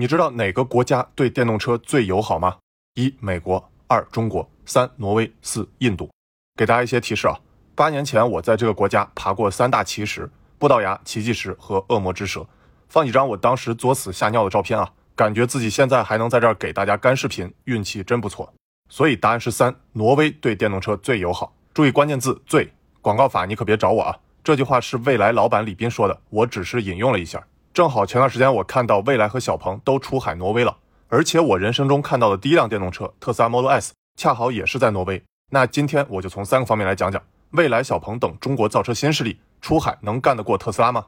你知道哪个国家对电动车最友好吗？一、美国；二、中国；三、挪威；四、印度。给大家一些提示啊，八年前我在这个国家爬过三大奇石：布道牙、奇迹石和恶魔之蛇。放几张我当时作死吓尿的照片啊，感觉自己现在还能在这儿给大家干视频，运气真不错。所以答案是三，挪威对电动车最友好。注意关键字“最”，广告法你可别找我啊。这句话是未来老板李斌说的，我只是引用了一下。正好前段时间我看到蔚来和小鹏都出海挪威了，而且我人生中看到的第一辆电动车特斯拉 Model S 恰好也是在挪威。那今天我就从三个方面来讲讲，蔚来、小鹏等中国造车新势力出海能干得过特斯拉吗？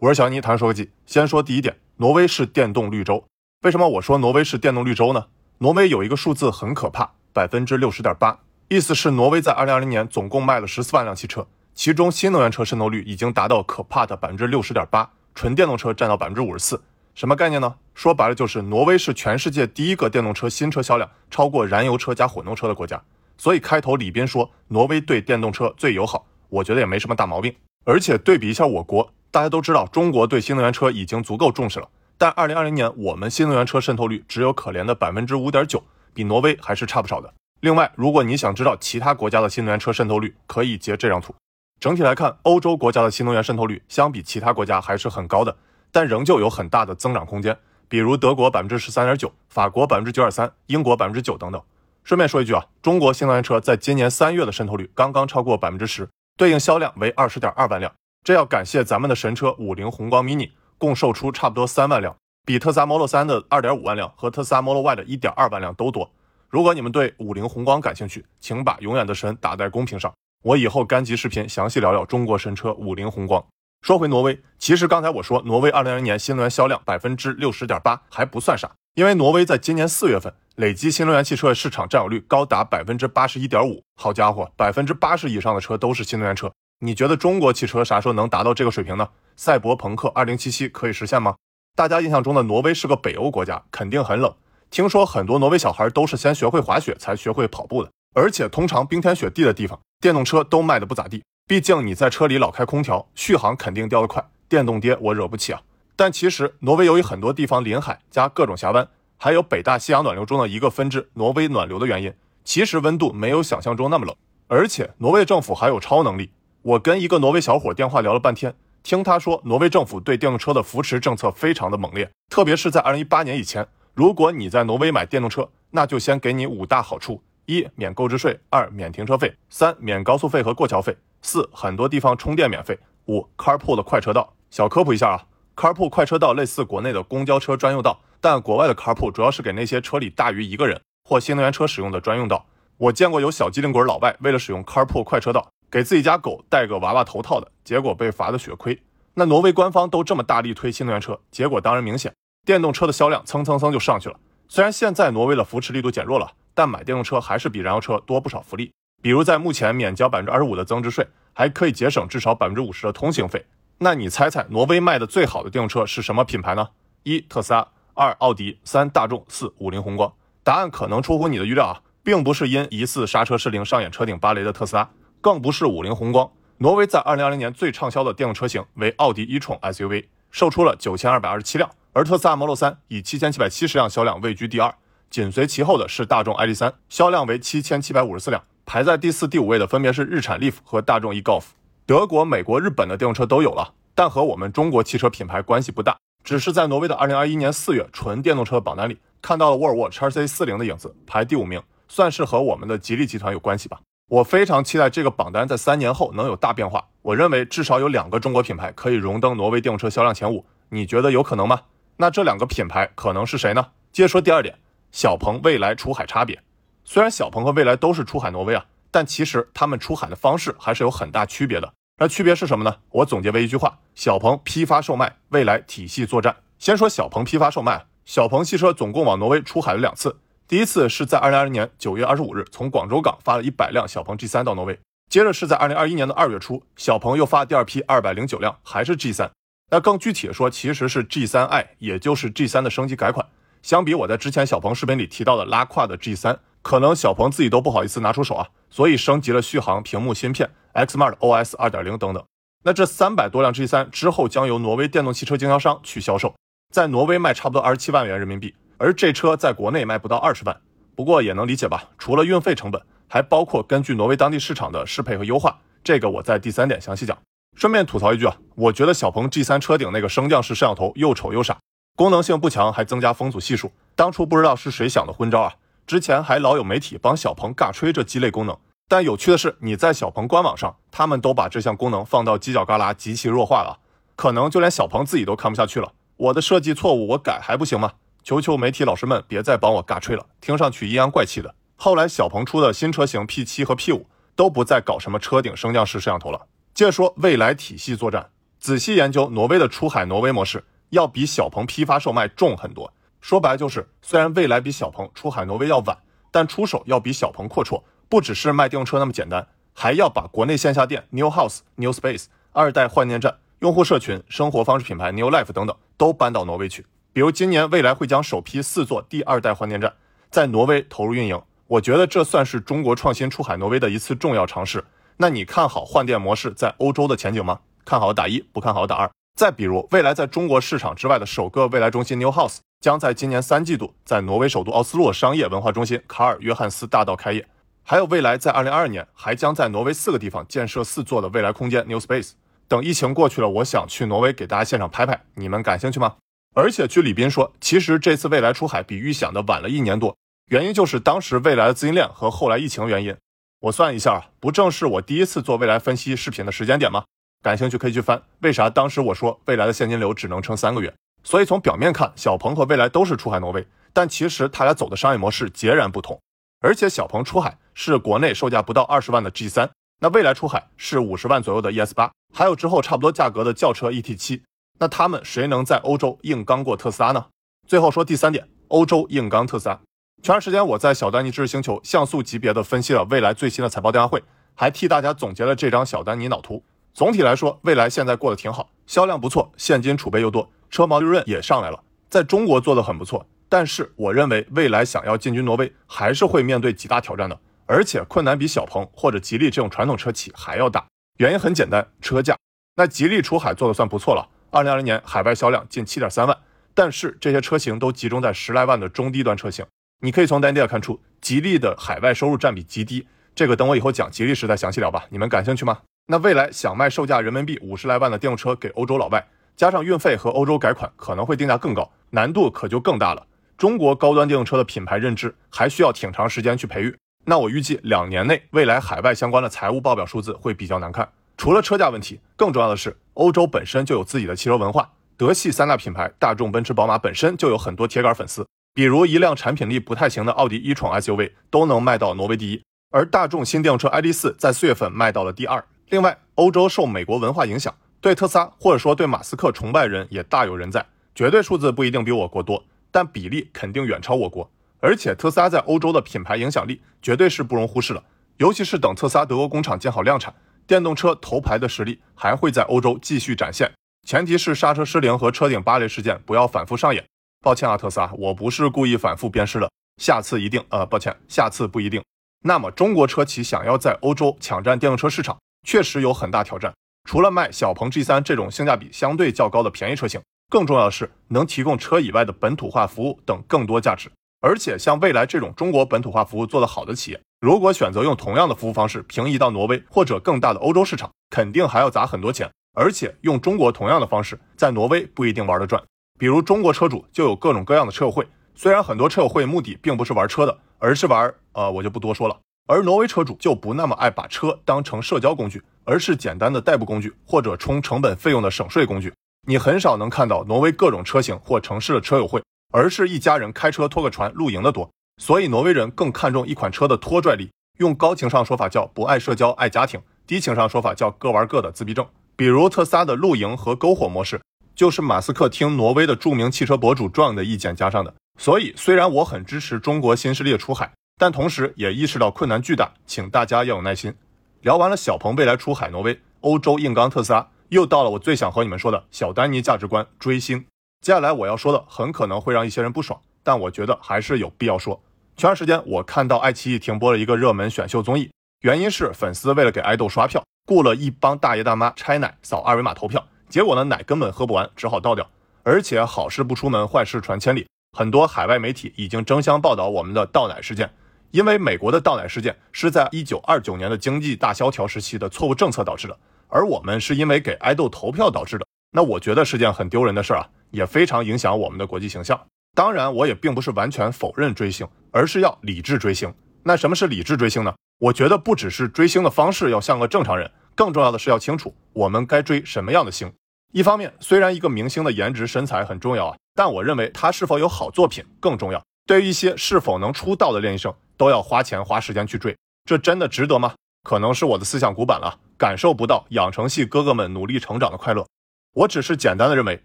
我是小尼，谈说科技。先说第一点，挪威是电动绿洲。为什么我说挪威是电动绿洲呢？挪威有一个数字很可怕，百分之六十点八，意思是挪威在二零二零年总共卖了十四万辆汽车，其中新能源车渗透率已经达到可怕的百分之六十点八。纯电动车占到百分之五十四，什么概念呢？说白了就是挪威是全世界第一个电动车新车销量超过燃油车加混动车的国家。所以开头李斌说挪威对电动车最友好，我觉得也没什么大毛病。而且对比一下我国，大家都知道中国对新能源车已经足够重视了，但二零二零年我们新能源车渗透率只有可怜的百分之五点九，比挪威还是差不少的。另外，如果你想知道其他国家的新能源车渗透率，可以截这张图。整体来看，欧洲国家的新能源渗透率相比其他国家还是很高的，但仍旧有很大的增长空间。比如德国百分之十三点九，法国百分之九点三，英国百分之九等等。顺便说一句啊，中国新能源车在今年三月的渗透率刚刚超过百分之十，对应销量为二十点二万辆。这要感谢咱们的神车五菱宏光 mini，共售出差不多三万辆，比特斯拉 Model 3的二点五万辆和特斯拉 Model Y 的一点二万辆都多。如果你们对五菱宏光感兴趣，请把永远的神打在公屏上。我以后干集视频详细聊聊中国神车五菱宏光。说回挪威，其实刚才我说挪威二零二零年新能源销量百分之六十点八还不算啥，因为挪威在今年四月份累计新能源汽车市场占有率高达百分之八十一点五。好家伙，百分之八十以上的车都是新能源车。你觉得中国汽车啥时候能达到这个水平呢？赛博朋克二零七七可以实现吗？大家印象中的挪威是个北欧国家，肯定很冷。听说很多挪威小孩都是先学会滑雪才学会跑步的，而且通常冰天雪地的地方。电动车都卖的不咋地，毕竟你在车里老开空调，续航肯定掉得快。电动爹我惹不起啊！但其实挪威由于很多地方临海加各种峡湾，还有北大西洋暖流中的一个分支挪威暖流的原因，其实温度没有想象中那么冷。而且挪威政府还有超能力。我跟一个挪威小伙电话聊了半天，听他说，挪威政府对电动车的扶持政策非常的猛烈，特别是在二零一八年以前，如果你在挪威买电动车，那就先给你五大好处。一免购置税，二免停车费，三免高速费和过桥费，四很多地方充电免费，五 carpool 的快车道。小科普一下啊，carpool 快车道类似国内的公交车专用道，但国外的 carpool 主要是给那些车里大于一个人或新能源车使用的专用道。我见过有小机灵鬼老外为了使用 carpool 快车道，给自己家狗戴个娃娃头套的，结果被罚的血亏。那挪威官方都这么大力推新能源车，结果当然明显，电动车的销量蹭蹭蹭就上去了。虽然现在挪威的扶持力度减弱了。但买电动车还是比燃油车多不少福利，比如在目前免交百分之二十五的增值税，还可以节省至少百分之五十的通行费。那你猜猜挪威卖的最好的电动车是什么品牌呢？一特斯拉，二奥迪，三大众，四五菱宏光。答案可能出乎你的预料啊，并不是因疑似刹车失灵上演车顶芭蕾的特斯拉，更不是五菱宏光。挪威在二零二零年最畅销的电动车型为奥迪一宠 SUV，售出了九千二百二十七辆，而特斯拉 Model 3以七千七百七十辆销量位居第二。紧随其后的是大众 ID.3，销量为七千七百五十四辆，排在第四、第五位的分别是日产 Leaf 和大众 e-Golf。德国、美国、日本的电动车都有了，但和我们中国汽车品牌关系不大，只是在挪威的二零二一年四月纯电动车榜单里看到了沃尔沃 x C 四零的影子，排第五名，算是和我们的吉利集团有关系吧。我非常期待这个榜单在三年后能有大变化。我认为至少有两个中国品牌可以荣登挪威电动车销量前五，你觉得有可能吗？那这两个品牌可能是谁呢？接着说第二点。小鹏、蔚来出海差别，虽然小鹏和蔚来都是出海挪威啊，但其实他们出海的方式还是有很大区别的。那区别是什么呢？我总结为一句话：小鹏批发售卖，蔚来体系作战。先说小鹏批发售卖，小鹏汽车总共往挪威出海了两次，第一次是在二零二零年九月二十五日，从广州港发了一百辆小鹏 G 三到挪威，接着是在二零二一年的二月初，小鹏又发第二批二百零九辆，还是 G 三。那更具体的说，其实是 G 三 i，也就是 G 三的升级改款。相比我在之前小鹏视频里提到的拉胯的 G3，可能小鹏自己都不好意思拿出手啊，所以升级了续航、屏幕、芯片、Xmart OS 2.0等等。那这三百多辆 G3 之后将由挪威电动汽车经销商去销售。在挪威卖差不多二十七万元人民币，而这车在国内卖不到二十万。不过也能理解吧，除了运费成本，还包括根据挪威当地市场的适配和优化。这个我在第三点详细讲。顺便吐槽一句啊，我觉得小鹏 G3 车顶那个升降式摄像头又丑又傻，功能性不强，还增加风阻系数。当初不知道是谁想的昏招啊！之前还老有媒体帮小鹏尬吹这鸡肋功能。但有趣的是，你在小鹏官网上，他们都把这项功能放到犄角旮旯，极其弱化了，可能就连小鹏自己都看不下去了。我的设计错误，我改还不行吗？求求媒体老师们别再帮我尬吹了，听上去阴阳怪气的。后来小鹏出的新车型 P7 和 P5 都不再搞什么车顶升降式摄像头了。接着说未来体系作战，仔细研究挪威的出海挪威模式，要比小鹏批发售卖重很多。说白了就是，虽然未来比小鹏出海挪威要晚，但出手要比小鹏阔绰。不只是卖电动车那么简单，还要把国内线下店 New House、New Space、二代换电站、用户社群、生活方式品牌 New Life 等等都搬到挪威去。比如今年未来会将首批四座第二代换电站在挪威投入运营，我觉得这算是中国创新出海挪威的一次重要尝试。那你看好换电模式在欧洲的前景吗？看好打一，不看好打二。再比如未来在中国市场之外的首个未来中心 New House 将在今年三季度在挪威首都奥斯陆商业文化中心卡尔约翰斯大道开业。还有未来在二零二二年还将在挪威四个地方建设四座的未来空间 New Space。等疫情过去了，我想去挪威给大家现场拍拍，你们感兴趣吗？而且据李斌说，其实这次未来出海比预想的晚了一年多，原因就是当时未来的资金链和后来疫情原因。我算一下，不正是我第一次做未来分析视频的时间点吗？感兴趣可以去翻，为啥当时我说未来的现金流只能撑三个月？所以从表面看，小鹏和未来都是出海挪威，但其实他俩走的商业模式截然不同。而且小鹏出海是国内售价不到二十万的 G 三，那未来出海是五十万左右的 ES 八，还有之后差不多价格的轿车 ET 七。那他们谁能在欧洲硬刚过特斯拉呢？最后说第三点，欧洲硬刚特斯拉。前段时间我在小丹尼知识星球像素级别的分析了未来最新的财报电话会，还替大家总结了这张小丹尼脑图。总体来说，未来现在过得挺好，销量不错，现金储备又多，车毛利润也上来了，在中国做的很不错。但是我认为未来想要进军挪威，还是会面对极大挑战的，而且困难比小鹏或者吉利这种传统车企还要大。原因很简单，车价。那吉利出海做的算不错了，二零二零年海外销量近七点三万，但是这些车型都集中在十来万的中低端车型。你可以从单价看出，吉利的海外收入占比极低。这个等我以后讲吉利时再详细聊吧。你们感兴趣吗？那未来想卖售价人民币五十来万的电动车给欧洲老外，加上运费和欧洲改款，可能会定价更高，难度可就更大了。中国高端电动车的品牌认知还需要挺长时间去培育，那我预计两年内未来海外相关的财务报表数字会比较难看。除了车价问题，更重要的是欧洲本身就有自己的汽车文化，德系三大品牌大众、奔驰、宝马本身就有很多铁杆粉丝，比如一辆产品力不太行的奥迪一宠 SUV 都能卖到挪威第一，而大众新电动车 ID.4 在四月份卖到了第二。另外，欧洲受美国文化影响，对特斯拉或者说对马斯克崇拜人也大有人在，绝对数字不一定比我国多。但比例肯定远超我国，而且特斯拉在欧洲的品牌影响力绝对是不容忽视的。尤其是等特斯拉德国工厂建好量产，电动车头牌的实力还会在欧洲继续展现。前提是刹车失灵和车顶扒雷事件不要反复上演。抱歉啊，特斯拉，我不是故意反复鞭尸的，下次一定。呃，抱歉，下次不一定。那么中国车企想要在欧洲抢占电动车市场，确实有很大挑战。除了卖小鹏 G3 这种性价比相对较高的便宜车型。更重要的是，能提供车以外的本土化服务等更多价值。而且，像蔚来这种中国本土化服务做得好的企业，如果选择用同样的服务方式平移到挪威或者更大的欧洲市场，肯定还要砸很多钱。而且，用中国同样的方式在挪威不一定玩得转。比如，中国车主就有各种各样的车友会，虽然很多车友会目的并不是玩车的，而是玩……呃，我就不多说了。而挪威车主就不那么爱把车当成社交工具，而是简单的代步工具或者充成本费用的省税工具。你很少能看到挪威各种车型或城市的车友会，而是一家人开车拖个船露营的多。所以挪威人更看重一款车的拖拽力。用高情商说法叫不爱社交爱家庭，低情商说法叫各玩各的自闭症。比如特斯拉的露营和篝火模式，就是马斯克听挪威的著名汽车博主壮的意见加上的。所以虽然我很支持中国新势力出海，但同时也意识到困难巨大，请大家要有耐心。聊完了小鹏未来出海挪威，欧洲硬刚特斯拉。又到了我最想和你们说的小丹尼价值观追星。接下来我要说的很可能会让一些人不爽，但我觉得还是有必要说。前段时间我看到爱奇艺停播了一个热门选秀综艺，原因是粉丝为了给爱豆刷票，雇了一帮大爷大妈拆奶扫二维码投票，结果呢奶根本喝不完，只好倒掉。而且好事不出门，坏事传千里，很多海外媒体已经争相报道我们的倒奶事件。因为美国的倒奶事件是在一九二九年的经济大萧条时期的错误政策导致的，而我们是因为给爱豆投票导致的。那我觉得是件很丢人的事儿啊，也非常影响我们的国际形象。当然，我也并不是完全否认追星，而是要理智追星。那什么是理智追星呢？我觉得不只是追星的方式要像个正常人，更重要的是要清楚我们该追什么样的星。一方面，虽然一个明星的颜值身材很重要啊，但我认为他是否有好作品更重要。对于一些是否能出道的练习生，都要花钱花时间去追，这真的值得吗？可能是我的思想古板了，感受不到养成系哥哥们努力成长的快乐。我只是简单的认为，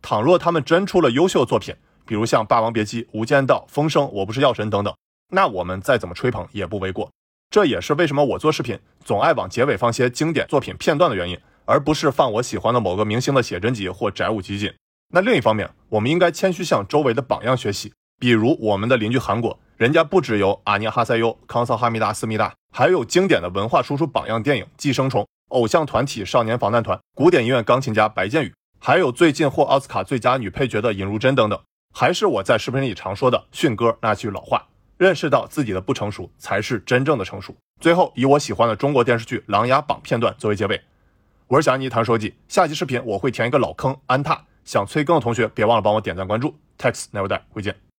倘若他们真出了优秀作品，比如像《霸王别姬》《无间道》《风声》《我不是药神》等等，那我们再怎么吹捧也不为过。这也是为什么我做视频总爱往结尾放些经典作品片段的原因，而不是放我喜欢的某个明星的写真集或宅舞集锦。那另一方面，我们应该谦虚向周围的榜样学习，比如我们的邻居韩国，人家不只有阿尼哈塞优、康桑哈密达、思密达，还有经典的文化输出榜样电影《寄生虫》，偶像团体少年防弹团，古典音乐钢琴家白建宇。还有最近获奥斯卡最佳女配角的尹如珍等等，还是我在视频里常说的迅哥那句老话：认识到自己的不成熟，才是真正的成熟。最后以我喜欢的中国电视剧《琅琊榜》片段作为结尾。我是小安妮谈手机，下期视频我会填一个老坑安踏，想催更的同学别忘了帮我点赞关注。Text never die，回见。